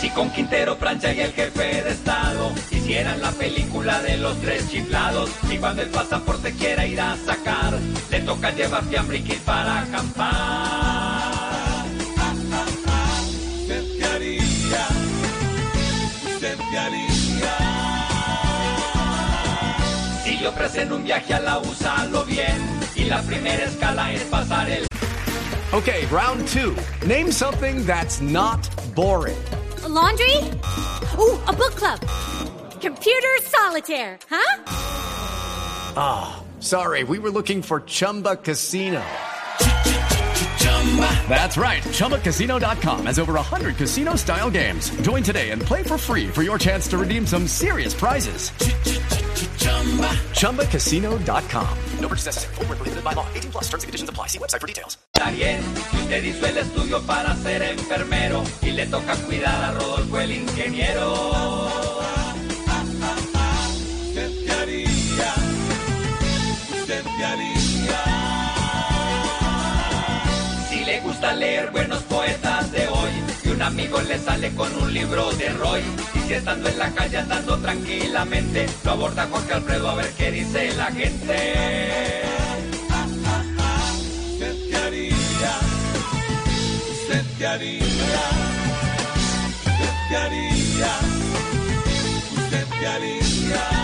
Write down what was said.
Si con Quintero, Plancha y el jefe de Estado hicieran la película de los tres chiflados, y cuando el pasaporte quiera ir a sacar, le toca llevar fiambriquis para acampar. Si ofrecen un viaje a la USA, lo bien, y la primera escala es pasar el... Okay, round two. Name something that's not boring. A laundry? Ooh, a book club. Computer solitaire, huh? Ah, oh, sorry, we were looking for Chumba Casino. That's right. ChumbaCasino.com has over 100 casino style games. Join today and play for free for your chance to redeem some serious prizes. ChumbaCasino.com. No purchase necessary. Full prohibited by law. 18 plus terms and conditions apply. See website for details. Si usted hizo el estudio para ser enfermero y le toca cuidar a Rodolfo el ingeniero. ¿Usted qué haría? ¿Usted qué haría? Si le gusta leer buenos poetas de hoy y un amigo le sale con un libro de Roy si estando en la calle andando tranquilamente lo aborda Jorge Alfredo a ver qué dice la gente. ¿Usted qué haría? ¿Usted qué haría? ¿Usted qué haría? ¿Usted qué haría?